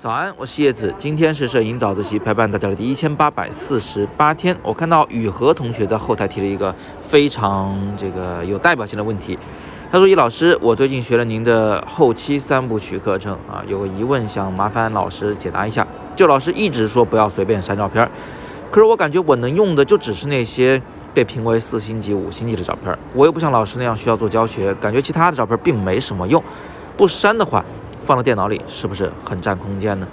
早安，我是叶子，今天是摄影早自习陪伴大家的第一千八百四十八天。我看到雨禾同学在后台提了一个非常这个有代表性的问题，他说：“易老师，我最近学了您的后期三部曲课程啊，有个疑问想麻烦老师解答一下。就老师一直说不要随便删照片，可是我感觉我能用的就只是那些被评为四星级、五星级的照片，我又不像老师那样需要做教学，感觉其他的照片并没什么用，不删的话。”放到电脑里是不是很占空间呢？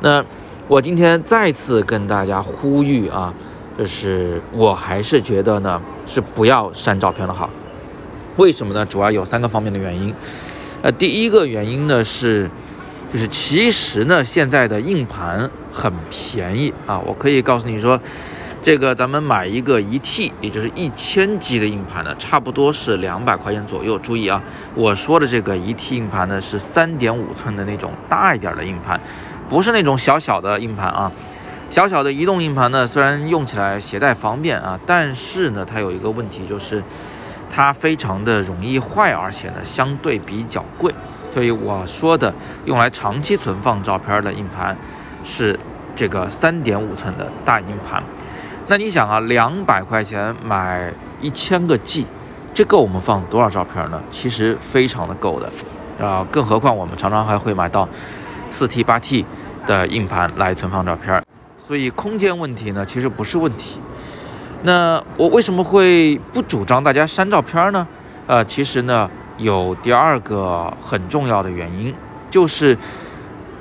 那我今天再次跟大家呼吁啊，就是我还是觉得呢是不要删照片的好。为什么呢？主要有三个方面的原因。呃，第一个原因呢是，就是其实呢现在的硬盘很便宜啊，我可以告诉你说。这个咱们买一个一 T，也就是一千 G 的硬盘呢，差不多是两百块钱左右。注意啊，我说的这个一 T 硬盘呢，是三点五寸的那种大一点的硬盘，不是那种小小的硬盘啊。小小的移动硬盘呢，虽然用起来携带方便啊，但是呢，它有一个问题，就是它非常的容易坏，而且呢，相对比较贵。所以我说的用来长期存放照片的硬盘，是这个三点五寸的大硬盘。那你想啊，两百块钱买一千个 G，这够我们放多少照片呢？其实非常的够的，啊，更何况我们常常还会买到四 T、八 T 的硬盘来存放照片，所以空间问题呢，其实不是问题。那我为什么会不主张大家删照片呢？呃，其实呢，有第二个很重要的原因，就是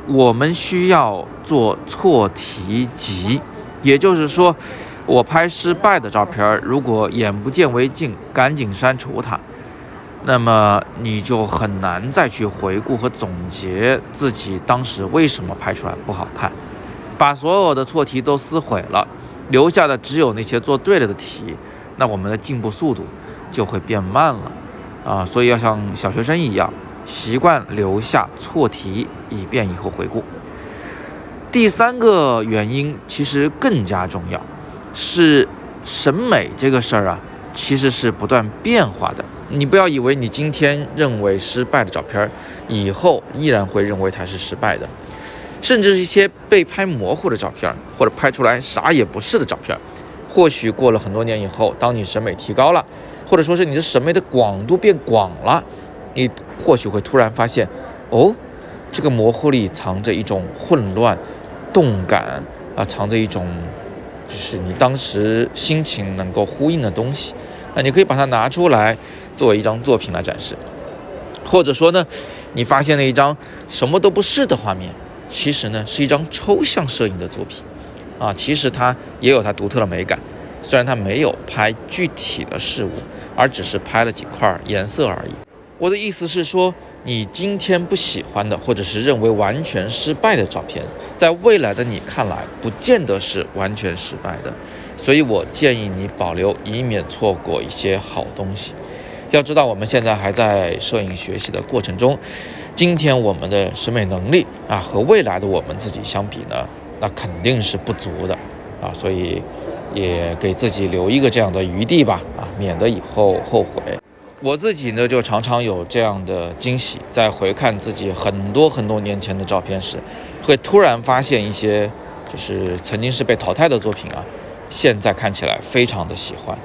我们需要做错题集，也就是说。我拍失败的照片，如果眼不见为净，赶紧删除它，那么你就很难再去回顾和总结自己当时为什么拍出来不好看。把所有的错题都撕毁了，留下的只有那些做对了的题，那我们的进步速度就会变慢了啊！所以要像小学生一样，习惯留下错题，以便以后回顾。第三个原因其实更加重要。是审美这个事儿啊，其实是不断变化的。你不要以为你今天认为失败的照片，以后依然会认为它是失败的。甚至是一些被拍模糊的照片，或者拍出来啥也不是的照片，或许过了很多年以后，当你审美提高了，或者说是你的审美的广度变广了，你或许会突然发现，哦，这个模糊里藏着一种混乱、动感啊，藏着一种。就是你当时心情能够呼应的东西，那你可以把它拿出来作为一张作品来展示，或者说呢，你发现了一张什么都不是的画面，其实呢是一张抽象摄影的作品，啊，其实它也有它独特的美感，虽然它没有拍具体的事物，而只是拍了几块颜色而已。我的意思是说。你今天不喜欢的，或者是认为完全失败的照片，在未来的你看来，不见得是完全失败的。所以我建议你保留，以免错过一些好东西。要知道，我们现在还在摄影学习的过程中，今天我们的审美能力啊，和未来的我们自己相比呢，那肯定是不足的啊。所以，也给自己留一个这样的余地吧，啊，免得以后后悔。我自己呢，就常常有这样的惊喜，在回看自己很多很多年前的照片时，会突然发现一些，就是曾经是被淘汰的作品啊，现在看起来非常的喜欢。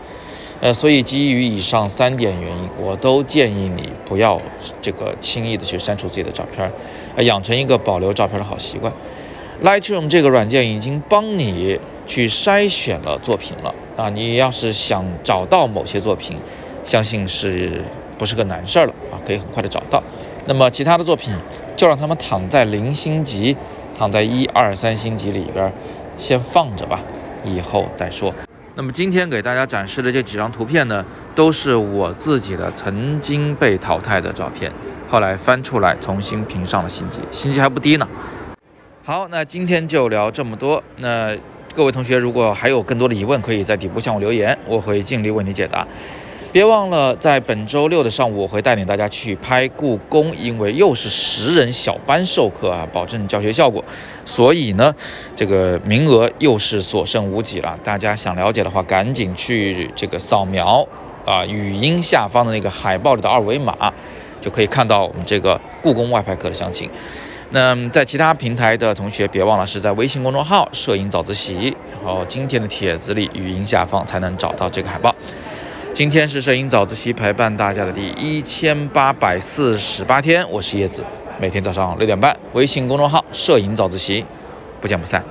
呃，所以基于以上三点原因，我都建议你不要这个轻易的去删除自己的照片，呃，养成一个保留照片的好习惯。Lightroom 这个软件已经帮你去筛选了作品了啊，你要是想找到某些作品。相信是不是个难事儿了啊？可以很快的找到。那么其他的作品，就让他们躺在零星级，躺在一二三星级里边，先放着吧，以后再说。那么今天给大家展示的这几张图片呢，都是我自己的曾经被淘汰的照片，后来翻出来重新评上了星级，星级还不低呢。好，那今天就聊这么多。那各位同学如果还有更多的疑问，可以在底部向我留言，我会尽力为你解答。别忘了，在本周六的上午，我会带领大家去拍故宫，因为又是十人小班授课啊，保证教学效果。所以呢，这个名额又是所剩无几了。大家想了解的话，赶紧去这个扫描啊，语音下方的那个海报里的二维码。就可以看到我们这个故宫外拍课的详情。那在其他平台的同学，别忘了是在微信公众号“摄影早自习”，然后今天的帖子里语音下方才能找到这个海报。今天是摄影早自习陪伴大家的第一千八百四十八天，我是叶子，每天早上六点半，微信公众号“摄影早自习”，不见不散。